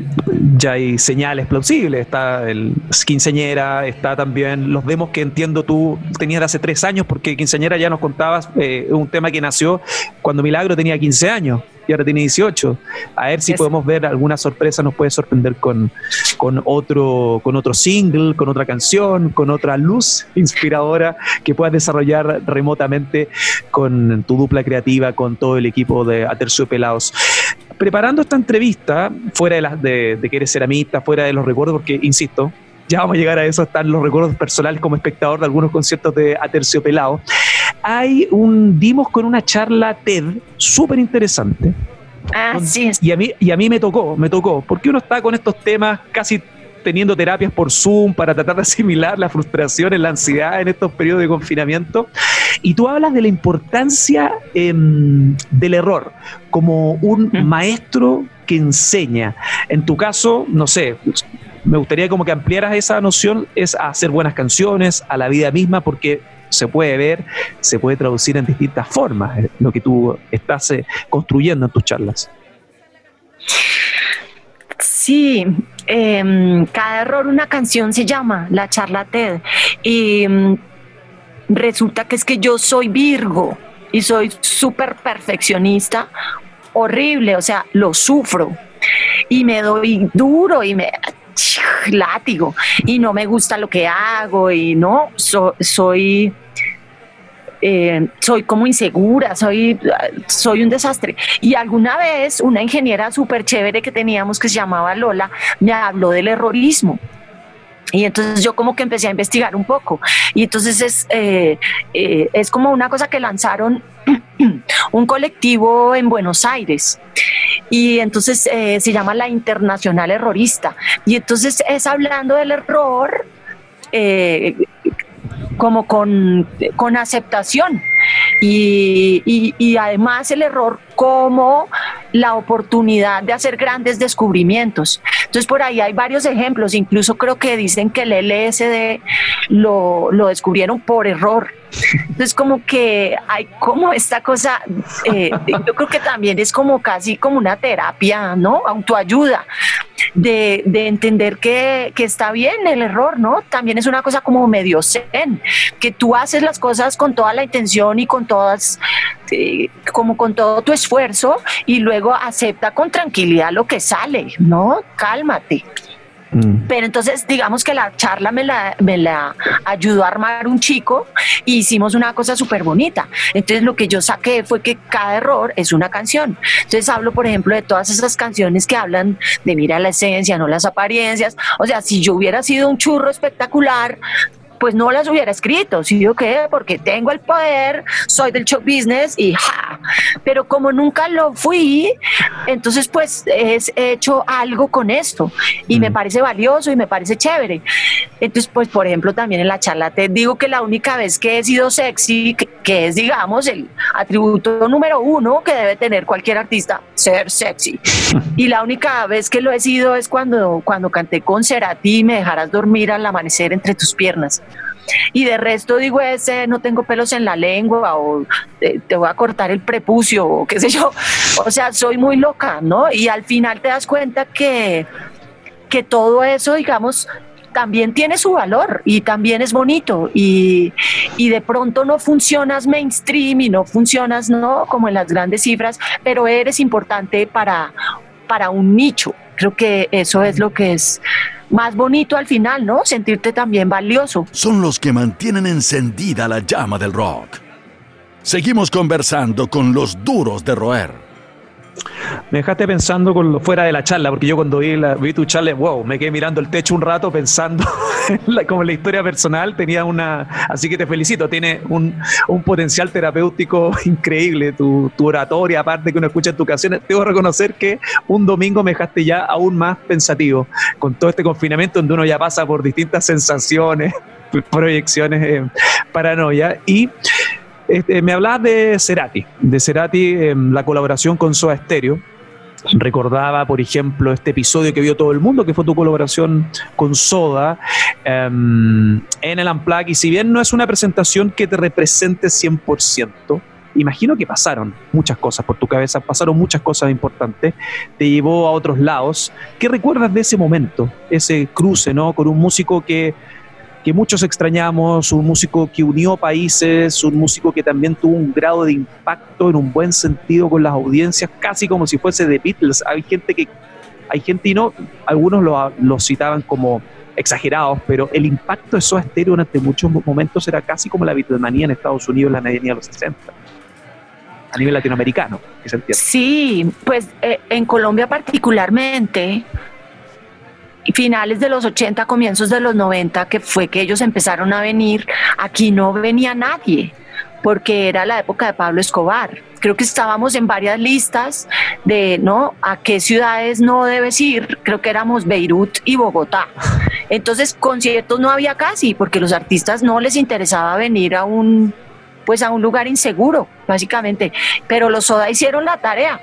ya hay señales plausibles. Está el quinceñera, está también los demos que entiendo tú tenías de hace tres años, porque quinceñera ya nos contabas eh, un tema que nació cuando Milagro tenía 15 años y ahora tiene 18. A ver si podemos ver alguna sorpresa, nos puede sorprender con, con, otro, con otro single, con otra canción, con otra luz inspiradora que puedas desarrollar remotamente con tu dupla creativa, con todo el equipo de Aterciopelados preparando esta entrevista, fuera de, las de, de que eres ceramista, fuera de los recuerdos, porque, insisto, ya vamos a llegar a eso, están los recuerdos personales como espectador de algunos conciertos de Aterciopelado. Hay un, dimos con una charla TED súper interesante. Así es. Y a, mí, y a mí me tocó, me tocó, porque uno está con estos temas casi teniendo terapias por Zoom para tratar de asimilar la frustración, la ansiedad en estos periodos de confinamiento. Y tú hablas de la importancia em, del error como un maestro que enseña. En tu caso, no sé, me gustaría como que ampliaras esa noción, es a hacer buenas canciones, a la vida misma, porque se puede ver, se puede traducir en distintas formas eh, lo que tú estás eh, construyendo en tus charlas. Sí, Em, cada error una canción se llama La charla TED. Y em, resulta que es que yo soy Virgo y soy súper perfeccionista, horrible, o sea, lo sufro y me doy duro y me látigo y no me gusta lo que hago y no, soy eh, soy como insegura, soy, soy un desastre. Y alguna vez una ingeniera súper chévere que teníamos que se llamaba Lola me habló del errorismo. Y entonces yo como que empecé a investigar un poco. Y entonces es, eh, eh, es como una cosa que lanzaron un colectivo en Buenos Aires. Y entonces se llama la Internacional Errorista. Y entonces es hablando del error como con, aceptación. Y, además el error como la oportunidad de hacer grandes descubrimientos. Entonces por ahí hay varios ejemplos, incluso creo que dicen que el LSD lo, lo descubrieron por error. Entonces como que hay como esta cosa, eh, yo creo que también es como casi como una terapia, ¿no? Autoayuda, de, de entender que, que, está bien el error, ¿no? También es una cosa como medio zen, que tú haces las cosas con toda la intención y con todas, eh, como con todo tu esfuerzo y luego acepta con tranquilidad lo que sale, ¿no? Cálmate. Mm. Pero entonces, digamos que la charla me la, me la ayudó a armar un chico y hicimos una cosa súper bonita. Entonces, lo que yo saqué fue que cada error es una canción. Entonces, hablo, por ejemplo, de todas esas canciones que hablan de mira la esencia, no las apariencias. O sea, si yo hubiera sido un churro espectacular, pues no las hubiera escrito, ¿sí yo qué? Porque tengo el poder, soy del show business y ja. Pero como nunca lo fui, entonces pues he hecho algo con esto y me mm. parece valioso y me parece chévere. Entonces, pues por ejemplo, también en la charla te digo que la única vez que he sido sexy, que, es digamos el atributo número uno que debe tener cualquier artista, ser sexy. Y la única vez que lo he sido es cuando, cuando canté con Cerati y me dejarás dormir al amanecer entre tus piernas. Y de resto digo ese, no tengo pelos en la lengua o eh, te voy a cortar el prepucio o qué sé yo. O sea, soy muy loca, ¿no? Y al final te das cuenta que, que todo eso, digamos, también tiene su valor y también es bonito y, y, de pronto no funcionas mainstream y no funcionas no como en las grandes cifras, pero eres importante para, para un nicho. Creo que eso es lo que es más bonito al final, ¿no? Sentirte también valioso. Son los que mantienen encendida la llama del rock. Seguimos conversando con los duros de roer. Me dejaste pensando con lo fuera de la charla, porque yo cuando vi, la, vi tu charla, wow, me quedé mirando el techo un rato pensando como la historia personal tenía una, así que te felicito, tiene un, un potencial terapéutico increíble, tu, tu, oratoria, aparte que uno escucha en tu canciones, debo reconocer que un domingo me dejaste ya aún más pensativo, con todo este confinamiento donde uno ya pasa por distintas sensaciones, proyecciones, eh, paranoia, y este, me hablabas de Cerati, de Cerati, em, la colaboración con Soda Stereo. Recordaba, por ejemplo, este episodio que vio todo el mundo, que fue tu colaboración con Soda em, en el Unplug. Y si bien no es una presentación que te represente 100%, imagino que pasaron muchas cosas por tu cabeza, pasaron muchas cosas importantes, te llevó a otros lados. ¿Qué recuerdas de ese momento, ese cruce, ¿no? Con un músico que que muchos extrañamos, un músico que unió países, un músico que también tuvo un grado de impacto en un buen sentido con las audiencias, casi como si fuese de Beatles. Hay gente que, hay gente y no, algunos lo, lo citaban como exagerados, pero el impacto de Soda Stereo durante muchos momentos era casi como la Beatlemanía en Estados Unidos en la medianía de los 60 a nivel latinoamericano, Sí, pues eh, en Colombia particularmente, finales de los 80, comienzos de los 90, que fue que ellos empezaron a venir, aquí no venía nadie, porque era la época de Pablo Escobar. Creo que estábamos en varias listas de, ¿no? ¿A qué ciudades no debes ir? Creo que éramos Beirut y Bogotá. Entonces, conciertos no había casi, porque los artistas no les interesaba venir a un, pues a un lugar inseguro, básicamente. Pero los Soda hicieron la tarea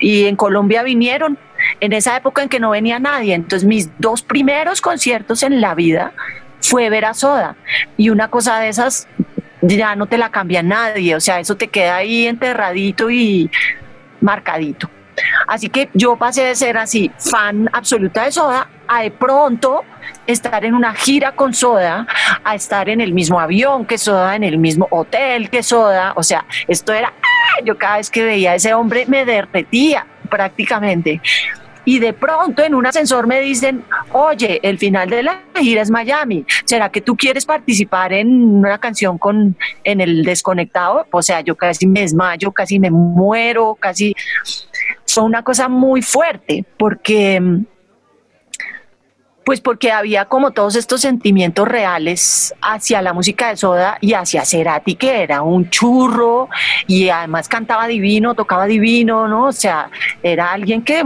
y en Colombia vinieron en esa época en que no venía nadie. Entonces mis dos primeros conciertos en la vida fue ver a Soda y una cosa de esas ya no te la cambia nadie, o sea, eso te queda ahí enterradito y marcadito. Así que yo pasé de ser así fan absoluta de Soda a de pronto estar en una gira con Soda, a estar en el mismo avión que Soda, en el mismo hotel que Soda, o sea, esto era. Yo cada vez que veía a ese hombre me derretía prácticamente. Y de pronto en un ascensor me dicen, oye, el final de la gira es Miami, ¿será que tú quieres participar en una canción con, en el desconectado? O sea, yo casi me desmayo, casi me muero, casi... Fue una cosa muy fuerte porque pues porque había como todos estos sentimientos reales hacia la música de Soda y hacia Cerati, que era un churro y además cantaba divino, tocaba divino, ¿no? O sea, era alguien que,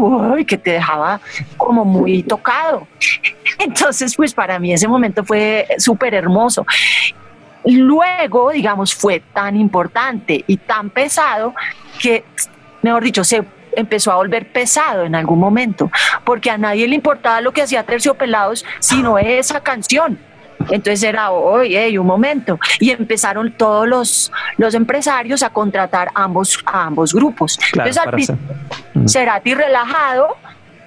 que te dejaba como muy tocado. Entonces, pues para mí ese momento fue súper hermoso. Luego, digamos, fue tan importante y tan pesado que, mejor dicho, se empezó a volver pesado en algún momento, porque a nadie le importaba lo que hacía Terciopelados, sino esa canción. Entonces era, oye, un momento. Y empezaron todos los, los empresarios a contratar ambos, a ambos grupos. Entonces, Cerati relajado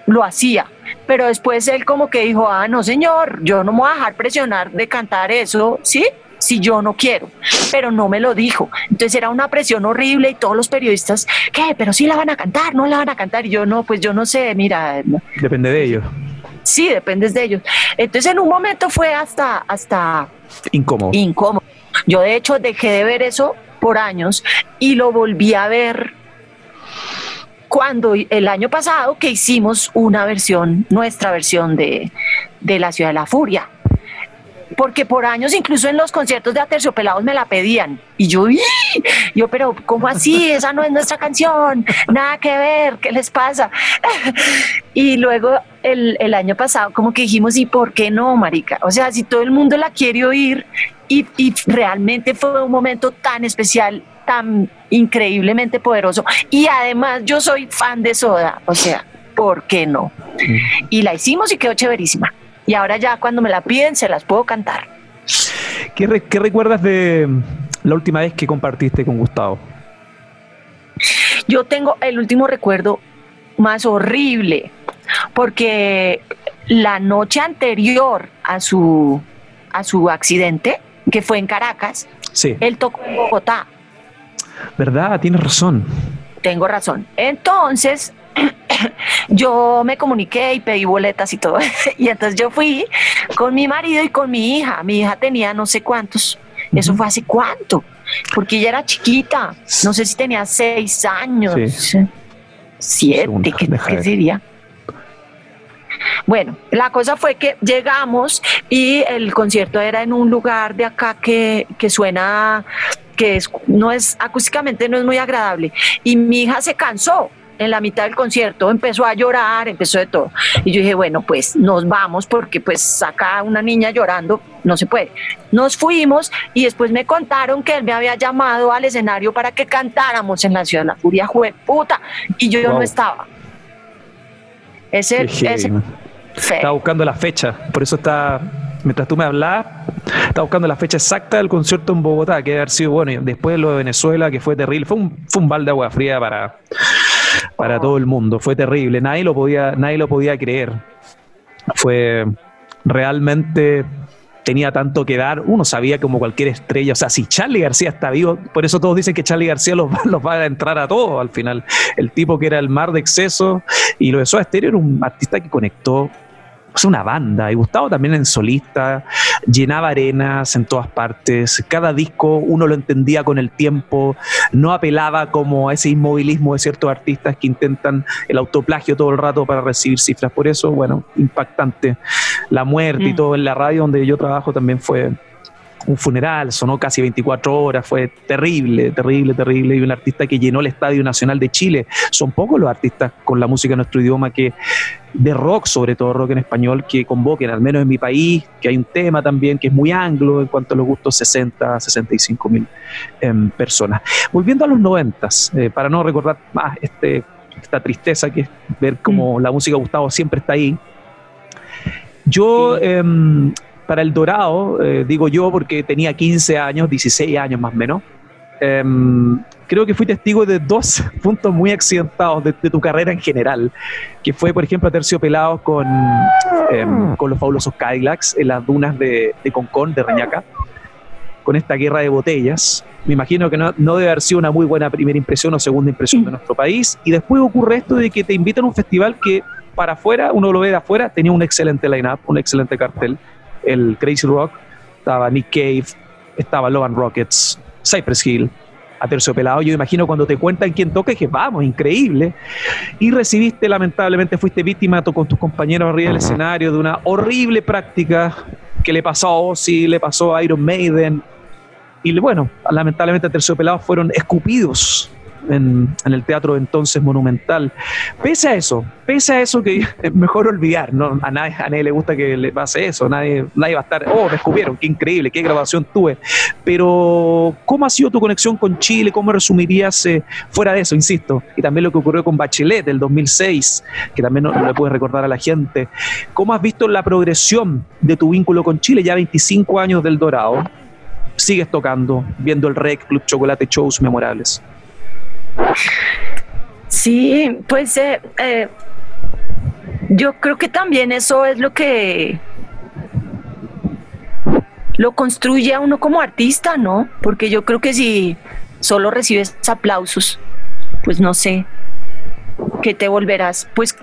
lo hacía, pero después él como que dijo, ah, no señor, yo no me voy a dejar presionar de cantar eso, ¿sí? Si yo no quiero, pero no me lo dijo. Entonces era una presión horrible y todos los periodistas, ¿qué? Pero sí la van a cantar, no la van a cantar. Y yo no, pues yo no sé, mira. Depende de ellos. Sí, depende de ellos. Entonces en un momento fue hasta, hasta incómodo. Incómodo. Yo de hecho dejé de ver eso por años y lo volví a ver cuando el año pasado que hicimos una versión, nuestra versión de, de La Ciudad de la Furia porque por años incluso en los conciertos de Aterciopelados me la pedían y yo, yo, pero ¿cómo así? Esa no es nuestra canción, nada que ver, ¿qué les pasa? y luego el, el año pasado como que dijimos, ¿y por qué no, marica? O sea, si todo el mundo la quiere oír y, y realmente fue un momento tan especial, tan increíblemente poderoso y además yo soy fan de Soda, o sea, ¿por qué no? Y la hicimos y quedó chéverísima y ahora ya cuando me la piden se las puedo cantar. ¿Qué, recuerdas de la última vez que compartiste con Gustavo? Yo tengo el último recuerdo más horrible, porque la noche anterior a su, a su accidente, que fue en Caracas, sí. él tocó en Bogotá. ¿Verdad? Tienes razón. Tengo razón. Entonces, yo me comuniqué y pedí boletas y todo. y entonces yo fui con mi marido y con mi hija. Mi hija tenía no sé cuántos. Eso fue hace cuánto, porque ella era chiquita. No sé si tenía seis años, siete, ¿qué, sería? Bueno, la cosa fue que llegamos y el concierto era en un lugar de acá que, que suena, que es, no es acústicamente no es muy agradable. Y mi hija se cansó en la mitad del concierto empezó a llorar, empezó de todo. Y yo dije, bueno, pues nos vamos porque pues saca una niña llorando, no se puede. Nos fuimos y después me contaron que él me había llamado al escenario para que cantáramos en la ciudad de la furia, jue puta, y yo, no estaba. Ese, ese Estaba buscando la fecha, por eso está, mientras tú me hablabas, estaba buscando la fecha exacta del concierto en Bogotá, que debe haber sido bueno, después de lo de Venezuela, que fue terrible, fue un, fue un balde de agua fría para, para todo el mundo. Fue terrible, nadie lo podía, nadie lo podía creer. Fue realmente tenía tanto que dar. Uno sabía como cualquier estrella. O sea, si Charlie García está vivo, por eso todos dicen que Charlie García los, los va a entrar a todos al final. El tipo que era el mar de exceso y lo de Soda Stereo era un artista que conectó una banda. Y Gustavo también en solista, llenaba arenas en todas partes. Cada disco uno lo entendía con el tiempo, no apelaba como a ese inmovilismo de ciertos artistas que intentan el autoplagio todo el rato para recibir cifras. Por eso, bueno, impactante. La muerte y mm. todo en la radio donde yo trabajo también fue un funeral, sonó casi 24 horas, fue terrible, terrible, terrible. Y un artista que llenó el Estadio Nacional de Chile. Son pocos los artistas con la música en nuestro idioma que, de rock, sobre todo rock en español, que convoquen, al menos en mi país, que hay un tema también que es muy anglo en cuanto a los gustos 60, 65 mil em, personas. Volviendo a los 90, eh, para no recordar más este, esta tristeza que es ver cómo mm. la música de Gustavo siempre está ahí. Yo em, para El Dorado, eh, digo yo porque tenía 15 años, 16 años más o menos, em, creo que fui testigo de dos puntos muy accidentados de, tu carrera en general, que fue, por ejemplo, Terciopelados con, em, con los fabulosos Cadillacs en las dunas de, de Concón, de Reñaca, con esta guerra de botellas. Me imagino que no, no, debe haber sido una muy buena primera impresión o segunda impresión de nuestro país. Y después ocurre esto de que te invitan a un festival que para afuera, uno lo ve de afuera, tenía un excelente line-up, un excelente cartel el Crazy Rock, estaba Nick Cave, estaba Logan Rockets, Cypress Hill, Pelado. Yo imagino cuando te cuentan quién toca, que vamos, increíble. Y recibiste, lamentablemente, fuiste víctima con tus compañeros arriba del escenario de una horrible práctica que le pasó a Ozzy, le pasó a Iron Maiden. Y bueno, lamentablemente a Pelado fueron escupidos en, el teatro entonces monumental. Pese a eso, pese a eso que es mejor olvidar, ¿no? a, nadie, a nadie le gusta que le pase eso, nadie, nadie va a estar, oh, me descubrieron, qué increíble, qué grabación tuve. Pero, ¿cómo ha sido tu conexión con Chile? ¿Cómo resumirías eh, fuera de eso, insisto? Y también lo que ocurrió con Bachelet del 2006, que también no, le puedes recordar a la gente. ¿Cómo has visto la progresión de tu vínculo con Chile? Ya 25 años del Dorado sigues tocando, viendo el REC, Club Chocolate, shows memorables. Sí, pues eh, eh, yo creo que también eso es lo que lo construye a uno como artista, ¿no? Porque yo creo que si solo recibes aplausos, pues no sé, que te volverás, pues,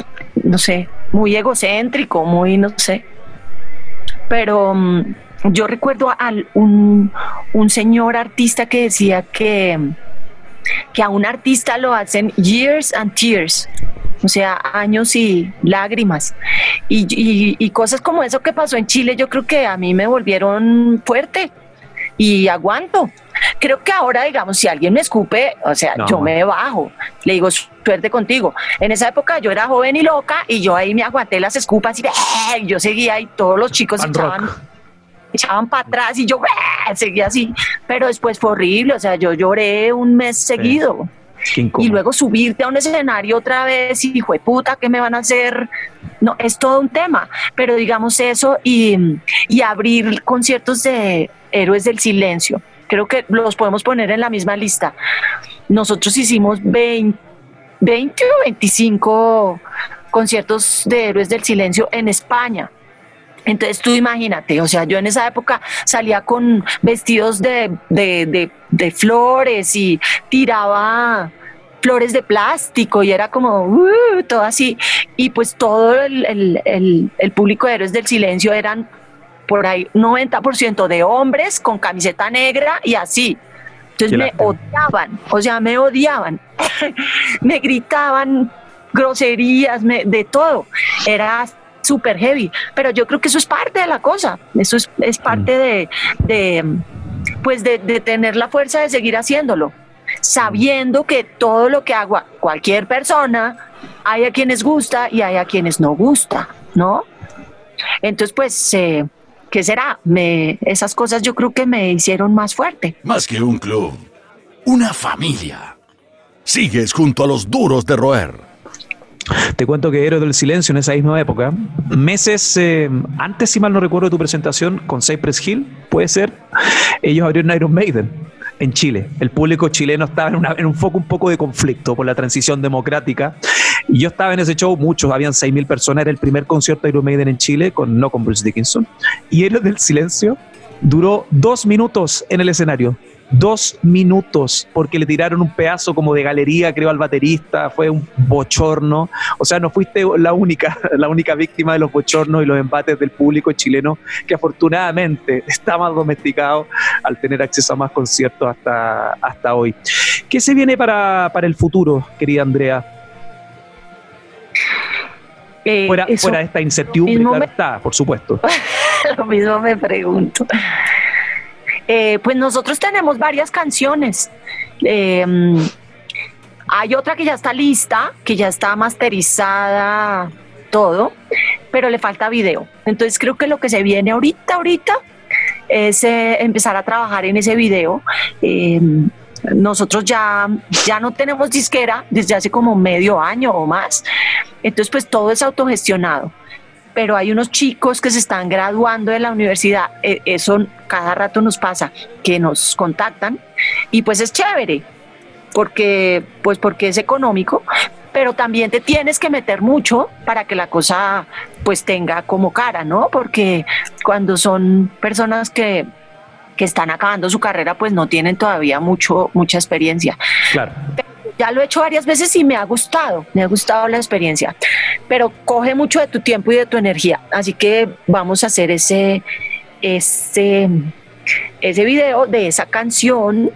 no sé, muy egocéntrico, muy, no sé. Pero mm, yo recuerdo a un, señor artista que decía que, que a un artista lo hacen years and tears, o sea, años y lágrimas. Y, cosas como eso que pasó en Chile, yo creo que a mí me volvieron fuerte y aguanto. Creo que ahora, digamos, si alguien me escupe, o sea, yo me bajo, le digo, suerte contigo. En esa época yo era joven y loca y yo ahí me aguanté las escupas y yo seguía y todos los chicos estaban echaban para atrás y yo seguía así, pero después fue horrible, o sea, yo lloré un mes seguido. Y luego subirte a un escenario otra vez y fue puta, ¿qué me van a hacer? No, es todo un tema, pero digamos eso y, y abrir conciertos de héroes del silencio. Creo que los podemos poner en la misma lista. Nosotros hicimos 20, 20 o 25 conciertos de héroes del silencio en España. Entonces tú imagínate, o sea, yo en esa época salía con vestidos de, flores y tiraba flores de plástico y era como uh, todo así. Y pues todo el, público de Héroes del Silencio eran por ahí 90% de hombres con camiseta negra y así. Entonces me odiaban, o sea, me odiaban. me gritaban groserías, de todo. Era súper heavy, pero yo creo que eso es parte de la cosa, eso es, es parte de, de, pues de, de tener la fuerza de seguir haciéndolo, sabiendo que todo lo que haga cualquier persona, hay a quienes gusta y hay a quienes no gusta, ¿no? Entonces, pues, eh, ¿qué será? Me, esas cosas yo creo que me hicieron más fuerte. Más que un club, una familia. Sigues junto a los duros de roer. Te cuento que Héroes del Silencio en esa misma época, meses eh, antes, si mal no recuerdo, de tu presentación con Cypress Hill, puede ser, ellos abrieron Iron Maiden en Chile. El público chileno estaba en, un foco un poco de conflicto por la transición democrática. Y yo estaba en ese show, muchos, habían 6.000 personas, era el primer concierto de Iron Maiden en Chile, con, no con Bruce Dickinson. Y Héroes del Silencio duró dos minutos en el escenario dos minutos porque le tiraron un pedazo como de galería, creo, al baterista, fue un bochorno. O sea, no fuiste la única, la única víctima de los bochornos y los embates del público chileno, que afortunadamente está más domesticado al tener acceso a más conciertos hasta, hasta hoy. ¿Qué se viene para, el futuro, querida Andrea? Eh, fuera, fuera, de esta incertidumbre, está, por supuesto. Lo mismo me pregunto. Eh, pues nosotros tenemos varias canciones. Eh, hay otra que ya está lista, que ya está masterizada, todo, pero le falta video. Entonces creo que lo que se viene ahorita, ahorita, es eh, empezar a trabajar en ese video. nosotros ya, ya no tenemos disquera desde hace como medio año o más. Entonces, pues todo es autogestionado pero hay unos chicos que se están graduando de la universidad, e, eso cada rato nos pasa, que nos contactan y pues es chévere, porque, pues porque es económico, pero también te tienes que meter mucho para que la cosa pues tenga como cara, ¿no? Porque cuando son personas que, que están acabando su carrera, pues no tienen todavía mucho, mucha experiencia. Claro ya lo he hecho varias veces y me ha gustado, me ha gustado la experiencia, pero coge mucho de tu tiempo y de tu energía, así que vamos a hacer ese, ese, ese video de esa canción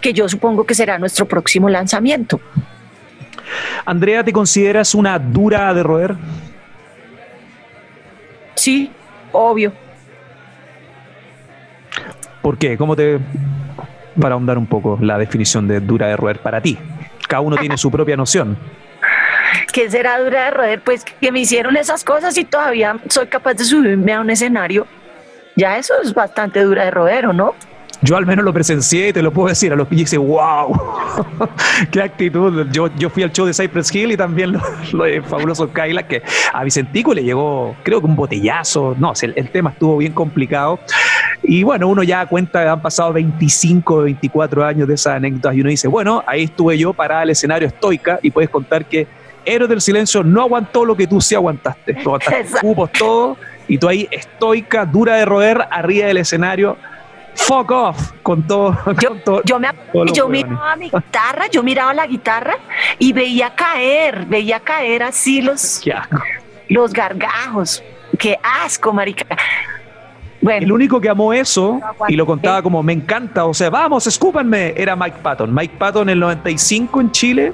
que yo supongo que será nuestro próximo lanzamiento. Andrea, ¿te consideras una dura de roer? Sí, obvio. ¿Por qué? ¿Cómo te, para ahondar un poco la definición de dura de roer para ti? Cada uno tiene su propia noción. ¿Qué será dura de roer? Pues que me hicieron esas cosas y todavía soy capaz de subirme a un escenario. Ya eso es bastante dura de roer, ¿o no? Yo al menos lo presencié y te lo puedo decir a los que dice, wow, qué actitud. Yo, yo fui al show de Cypress Hill y también lo, de Fabuloso Kyla, que a Vicentico le llegó, creo que un botellazo. No, el, el tema estuvo bien complicado. Y bueno, uno ya cuenta, han pasado 25, 24 años de esas anécdotas y uno dice, bueno, ahí estuve yo para el escenario estoica y puedes contar que Héroe del Silencio no aguantó lo que tú sí aguantaste. Tú aguantaste cupos, todo, y tú ahí estoica, dura de roer, arriba del escenario, fuck off con todo. Yo, me, yo miraba mi guitarra, yo miraba la guitarra y veía caer, veía caer así los, los gargajos. Qué asco, marica. Bueno, el único que amó eso y lo contaba como me encanta, o sea, vamos, escúpanme, era Mike Patton. Mike Patton en el 95 en Chile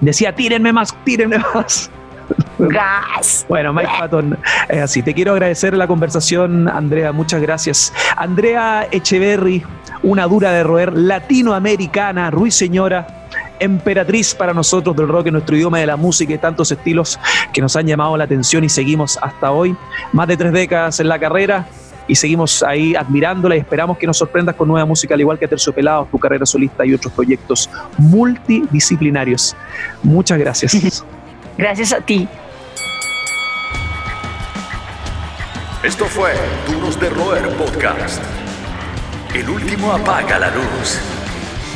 decía, tírenme más, tírenme más. Gas. Bueno, Mike Patton es así. Te quiero agradecer la conversación, Andrea. Muchas gracias. Andrea Echeverry, una dura de roer latinoamericana, ruiseñora, emperatriz para nosotros del rock en nuestro idioma de la música y tantos estilos que nos han llamado la atención y seguimos hasta hoy. Más de tres décadas en la carrera y seguimos ahí admirándola y esperamos que nos sorprendas con nueva música, al igual que Terciopelados, tu carrera solista y otros proyectos multidisciplinarios. Muchas gracias. Gracias a ti. Esto fue Duros de Roer Podcast. El último apaga la luz.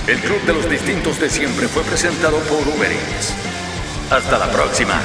El club de los distintos de siempre fue presentado por Uber Hasta la próxima.